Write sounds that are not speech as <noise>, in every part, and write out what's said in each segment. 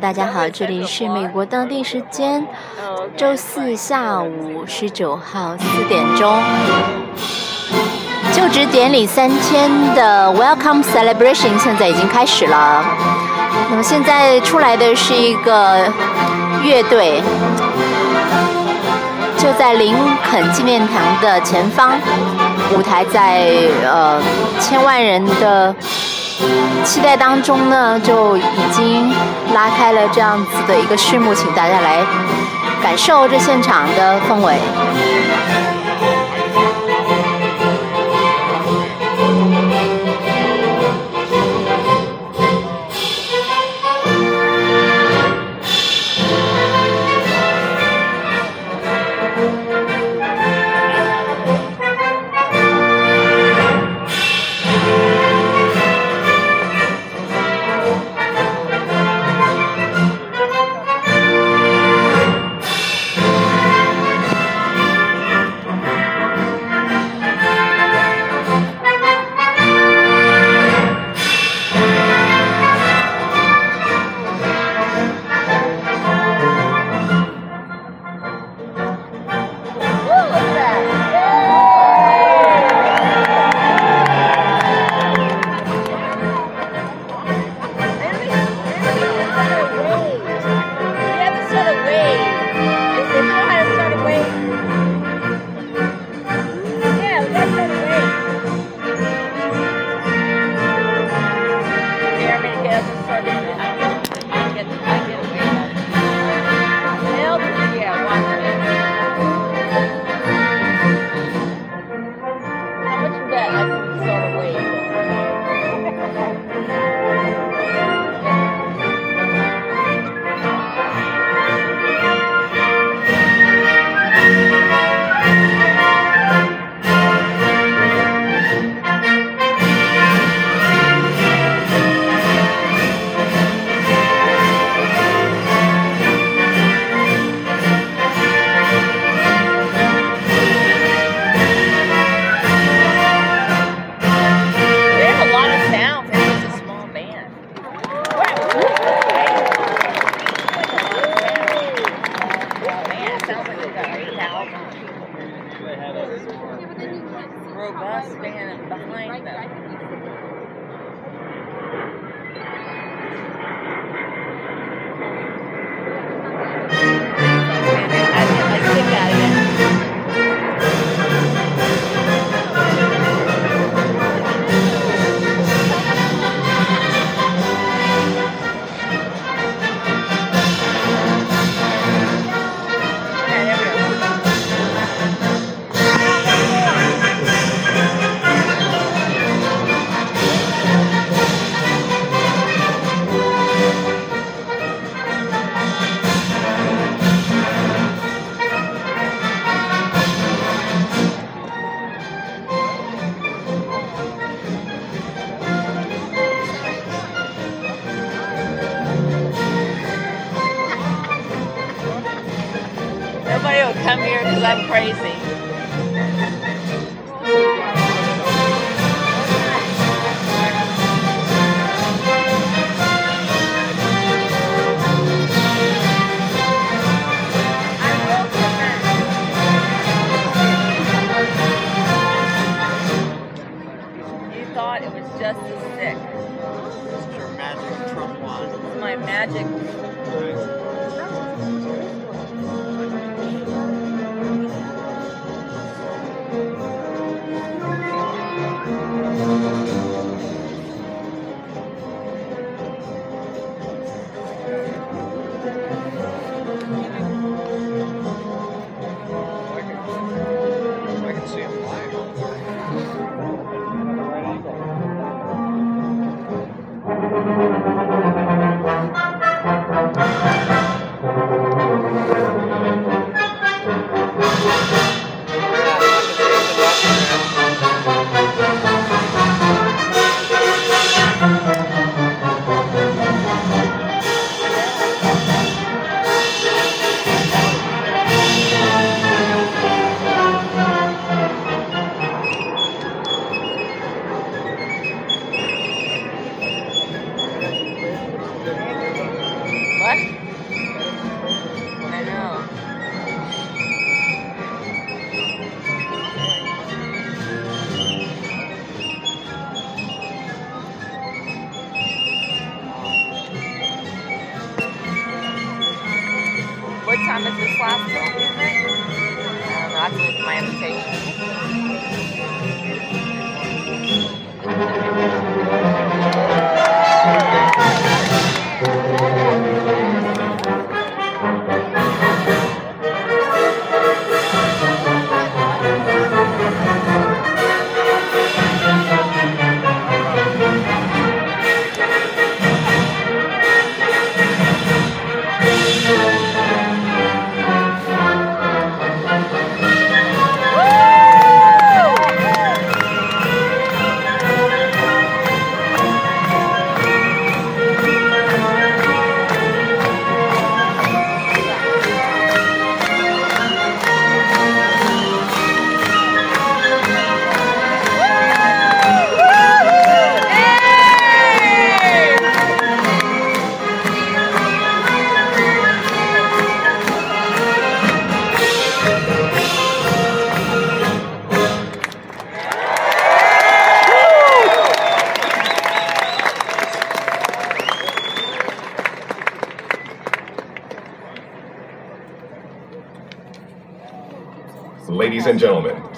大家好，这里是美国当地时间周四下午十九号四点钟，就职典礼三天的 Welcome Celebration 现在已经开始了。那么现在出来的是一个乐队，就在林肯纪念堂的前方，舞台在呃千万人的。期待当中呢，就已经拉开了这样子的一个序幕，请大家来感受这现场的氛围。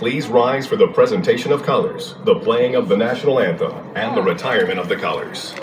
Please rise for the presentation of colors, the playing of the national anthem, and the retirement of the colors.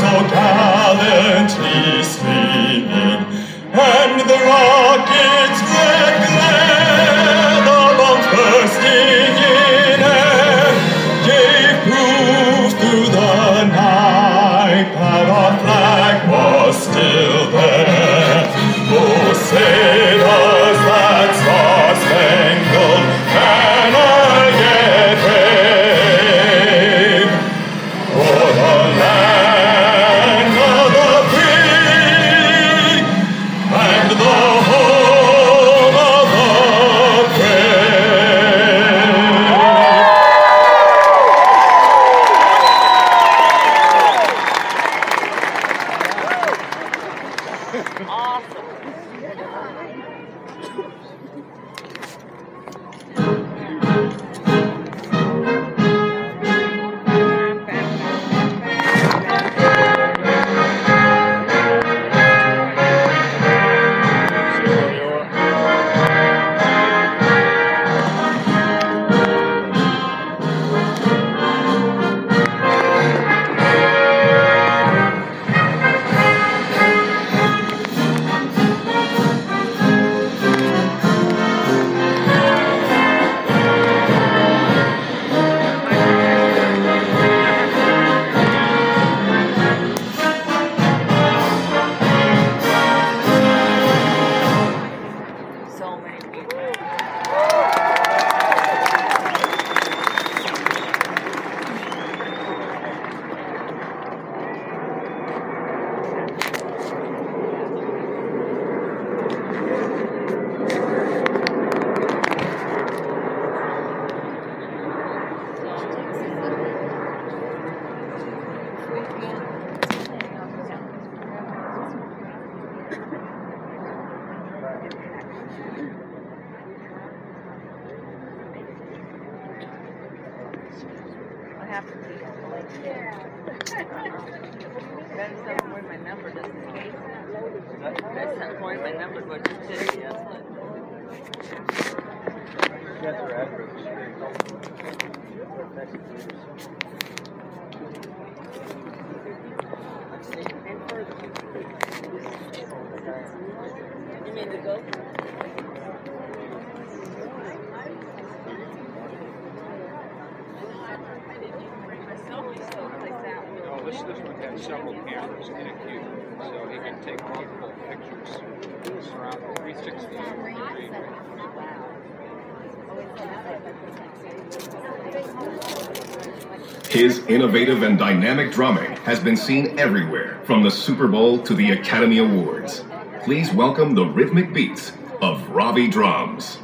so gallantly sleep. Innovative and dynamic drumming has been seen everywhere, from the Super Bowl to the Academy Awards. Please welcome the rhythmic beats of Ravi Drums.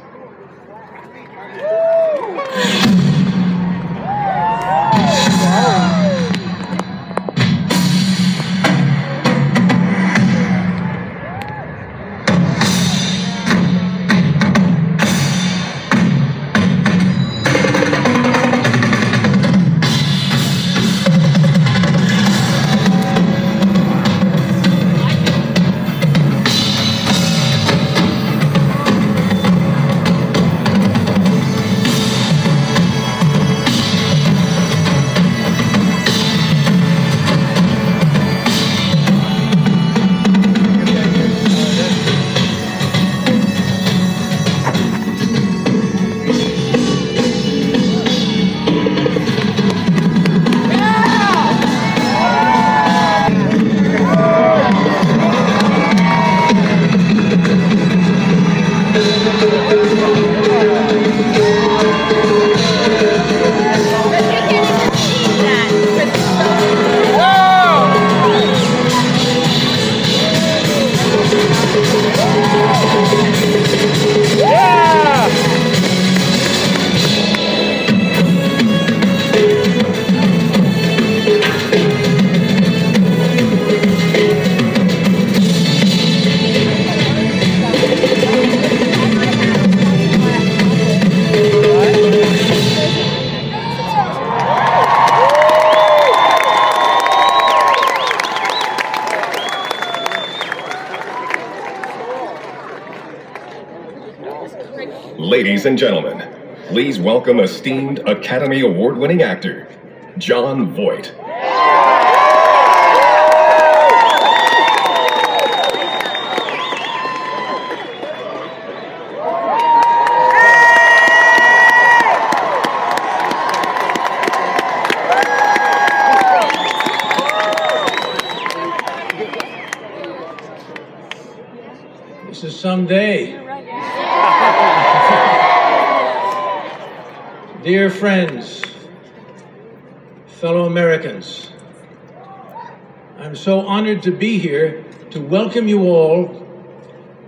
Welcome esteemed Academy Award winning actor, Jon Voight. This is someday. Dear friends, fellow Americans, I'm so honored to be here to welcome you all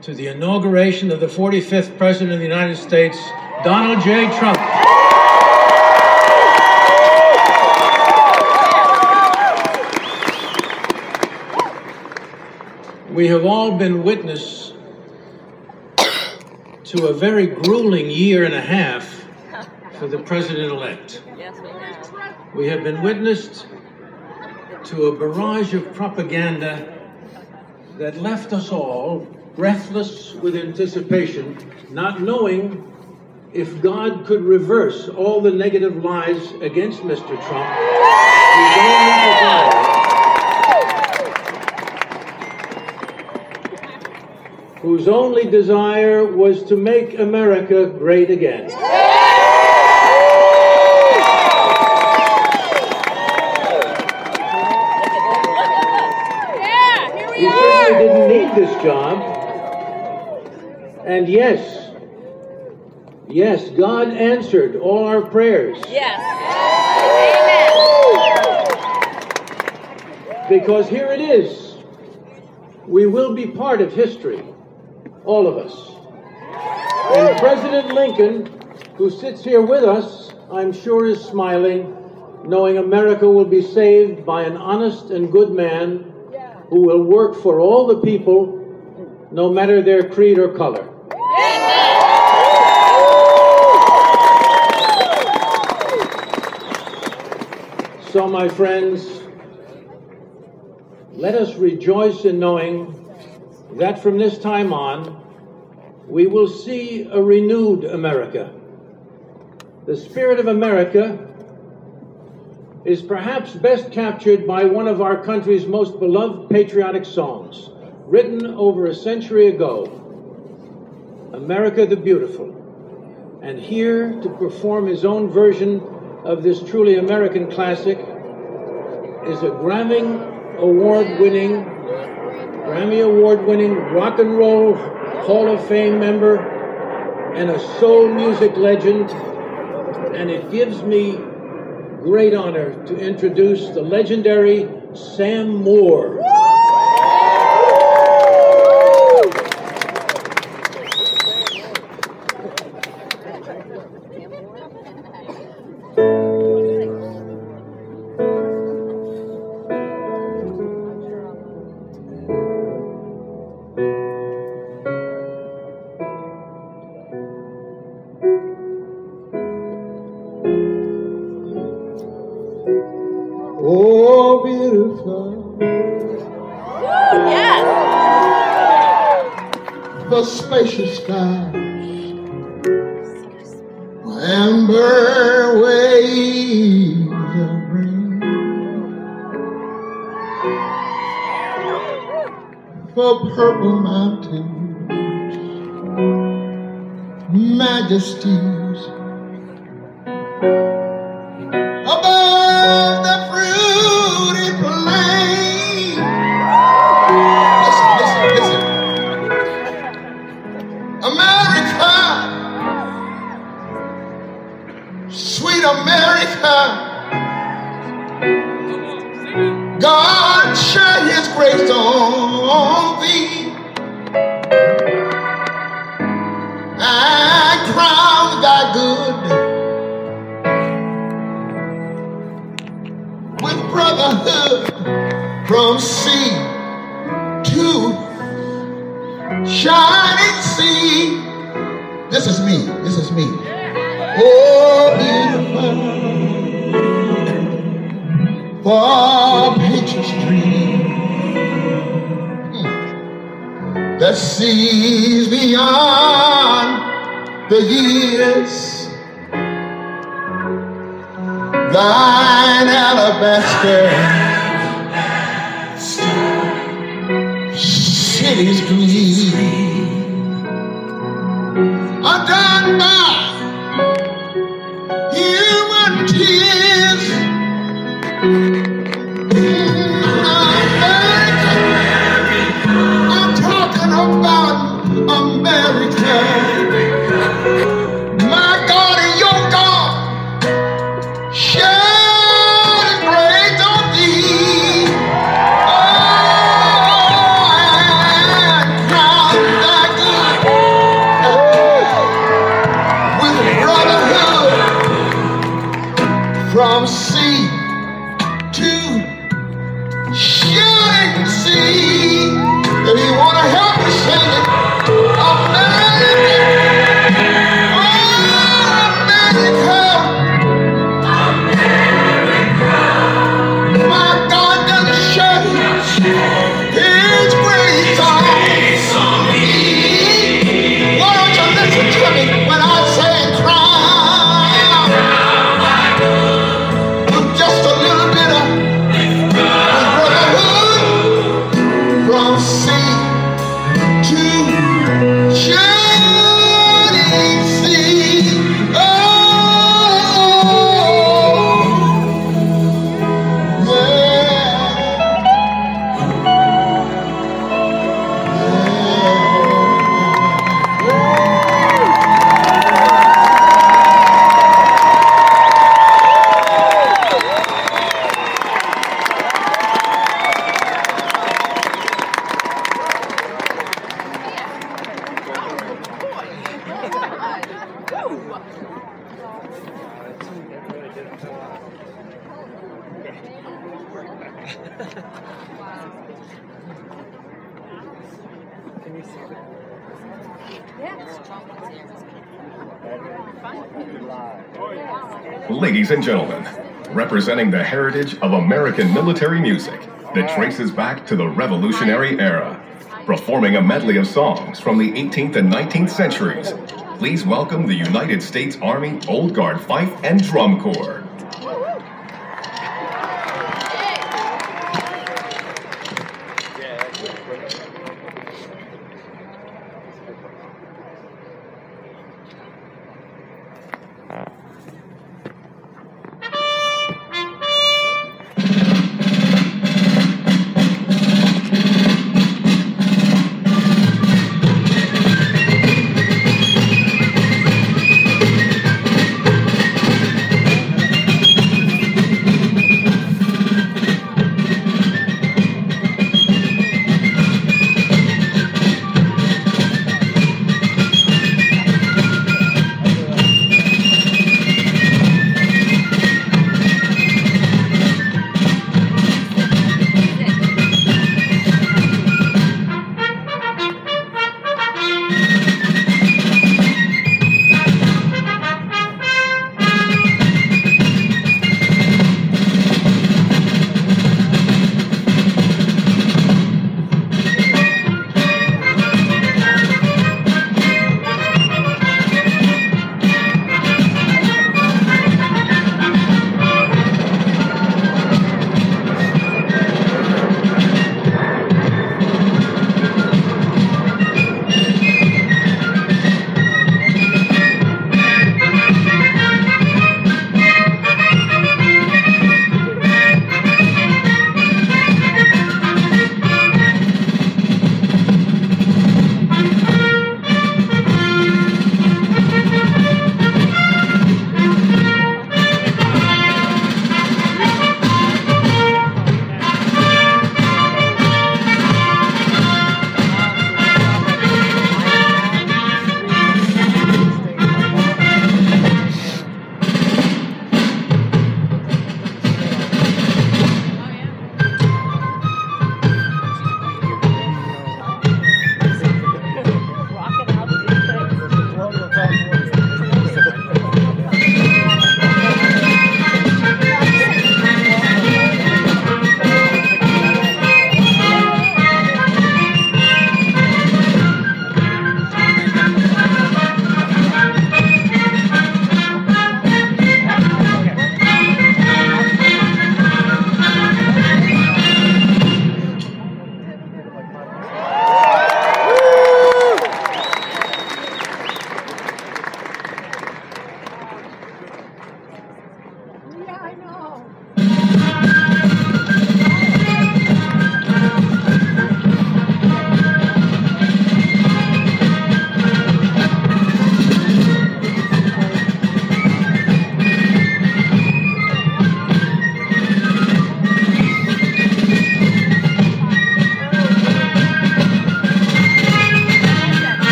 to the inauguration of the 45th President of the United States, Donald J. Trump. We have all been witness to a very grueling year and a half the president elect. Yes, we have. We have been witnessed to a barrage of propaganda that left us all breathless with anticipation, not knowing if God could reverse all the negative lies against Mr. Trump. whose only desire- Whose only desire was to make America great again. He this job. And yes, yes, God answered all our prayers Yes. Amen. Because here it is. We will be part of history, all of us. And President Lincoln, who sits here with us, I'm sure is smiling, knowing America will be saved by an honest and good man who will work for all the people, no matter their creed or color. So, my friends, let us rejoice in knowing that from this time on, we will see a renewed America. The spirit of America is perhaps best captured by one of our country's most beloved patriotic songs, written over a century ago America the Beautiful. And here to perform his own version of this truly American classic is a Grammy Award winning, Grammy Award winning rock and roll Hall of Fame member and a soul music legend. And it gives me great honor to introduce the legendary Sam Moore. Mountains. Majesties. This is me. This is me. Oh, beautiful. For picture stream hmm. that sees beyond the years. Thine alabaster cities gleam from representing the heritage of American military music that traces back to the Revolutionary era, performing a medley of songs from the 18th and 19th centuries, please welcome the United States Army Old Guard Fife and Drum Corps.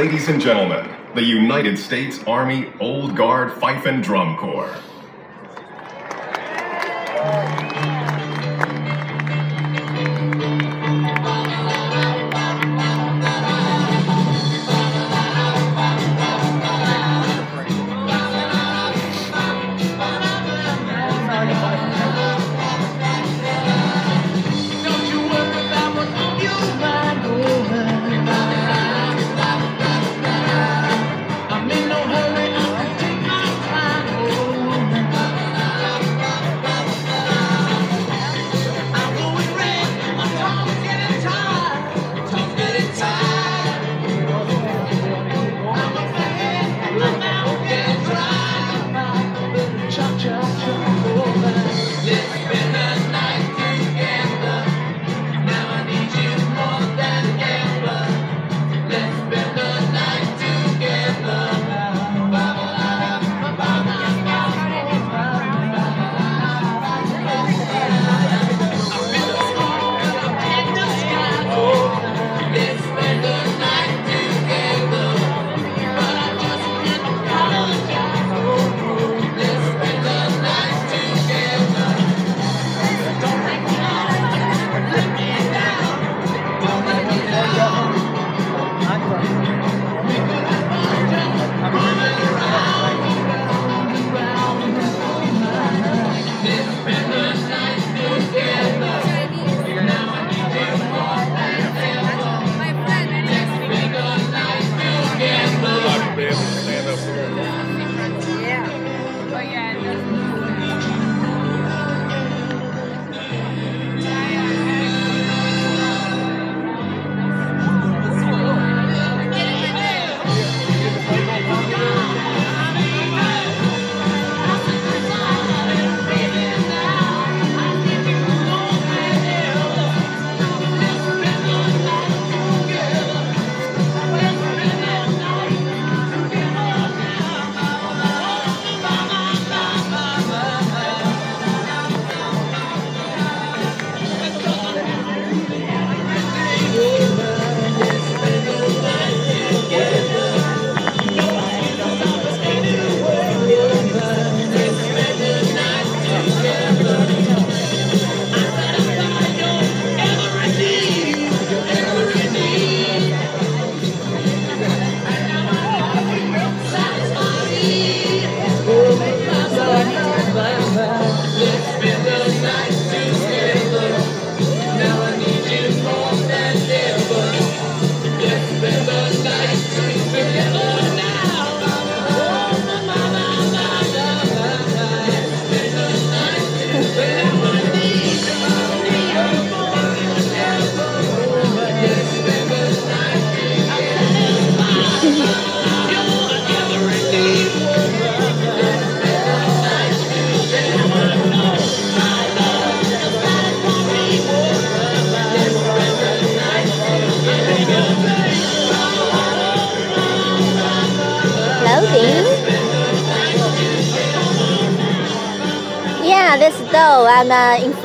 Ladies and gentlemen, the United States Army Old Guard Fife and Drum Corps.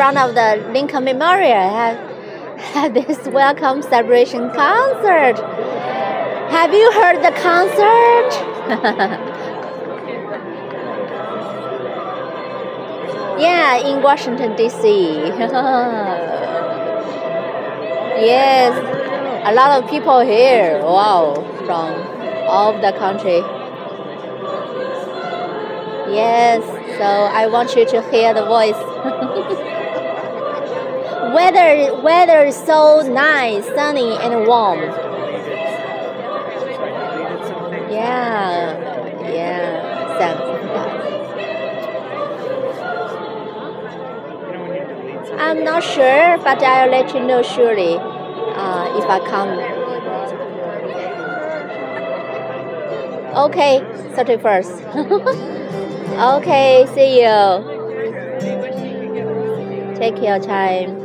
Front of the Lincoln Memorial. had, have this welcome celebration concert. Have you heard the concert? <laughs> yeah, in Washington D.C. <laughs> yes, a lot of people here. Wow, from all of the country. Yes, so I want you to hear the voice. <laughs> weather, weather is so nice, sunny and warm. Yeah, yeah, thanks. I'm not sure, but I'll let you know surely uh, if I come. Okay, 31st. <laughs> okay, see you. Take your time.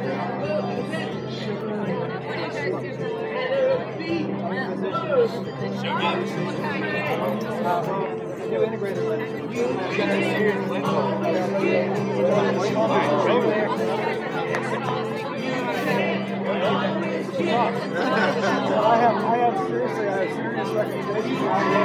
I have, I have seriously, I have serious recommendations.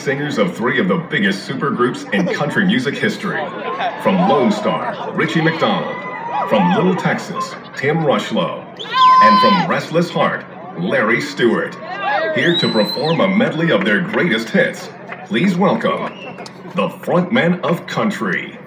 singers of three of the biggest supergroups in country music history. From Lone Star, Richie McDonald. From Little Texas, Tim Rushlow. And from Restless Heart, Larry Stewart. Here to perform a medley of their greatest hits, please welcome the frontman of country.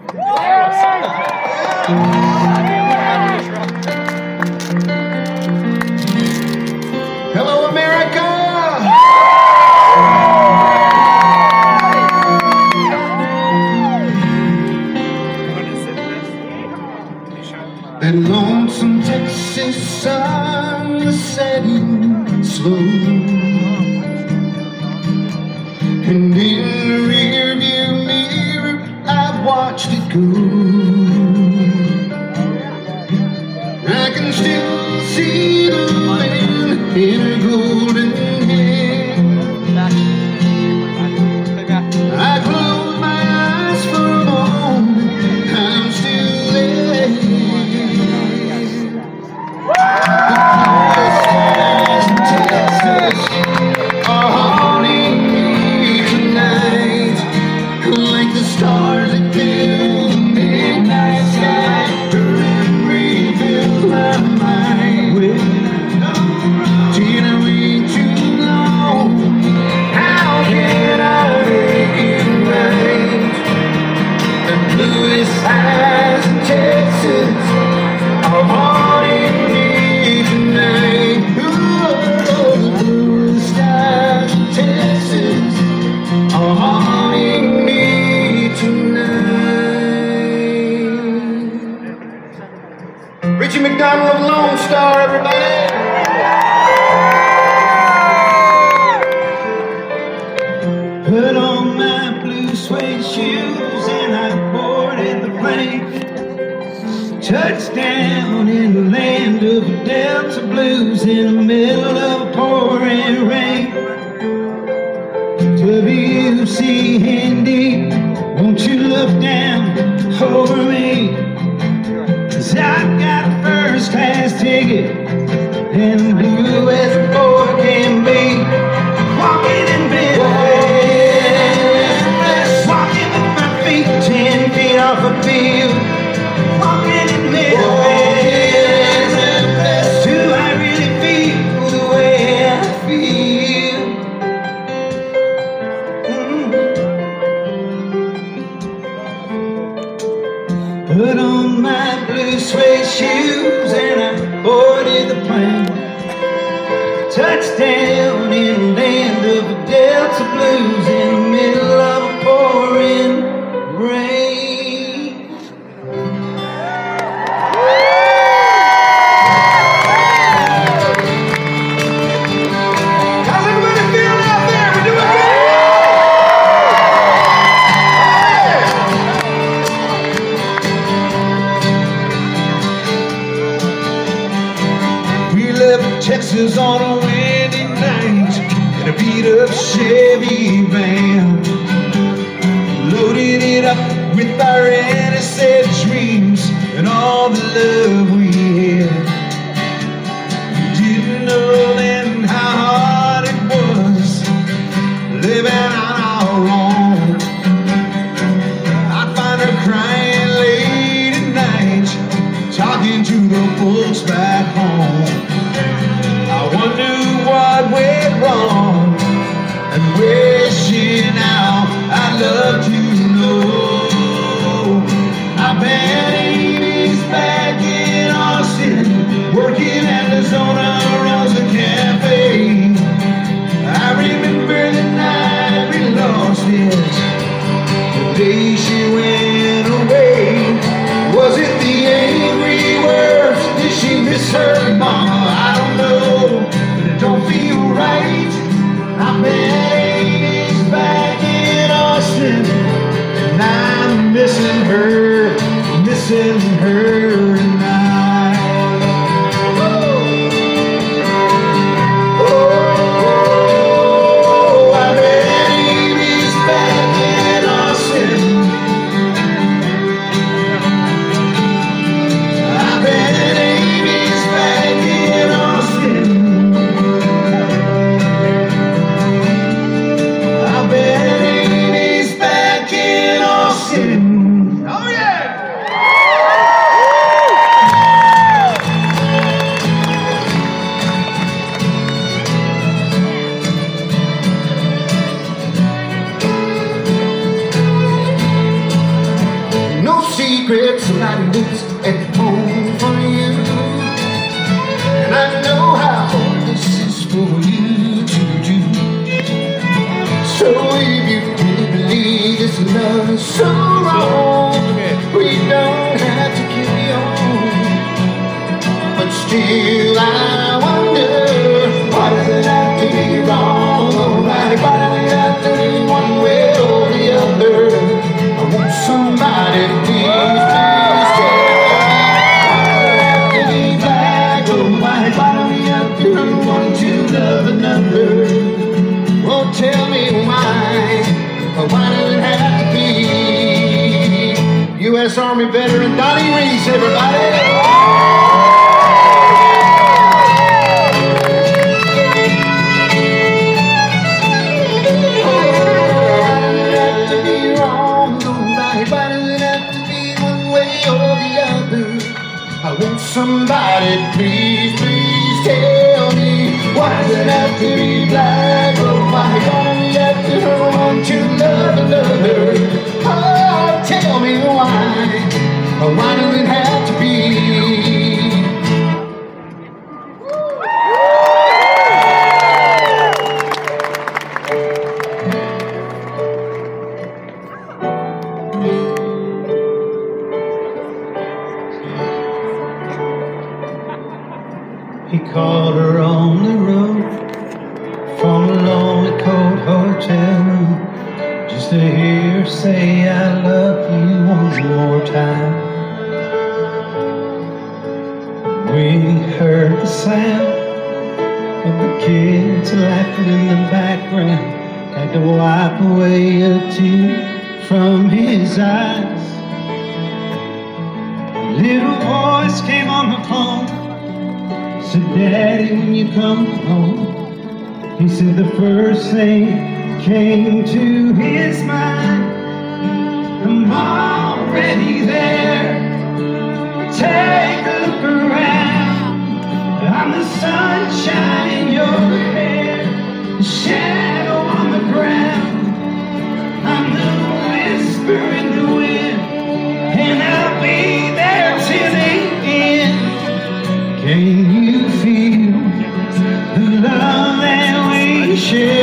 say I love you one more time. We heard the sound of the kids laughing in the background. Had to wipe away a tear from his eyes. A little voice came on the phone. Said, Daddy, when you come home, he said the first thing came to his mind already there. Take a look around. I'm the sunshine in your hair, shadow on the ground. I'm the whisper in the wind, and I'll be there till the end. Can you feel the love that we share?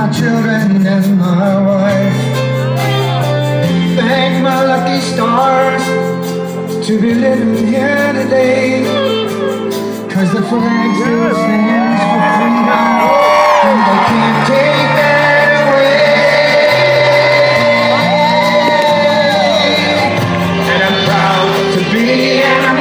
my children and my wife. Thank my lucky stars to be living here today. Cause the flag still stands for freedom and they can't take that. away. And I'm proud to be an American.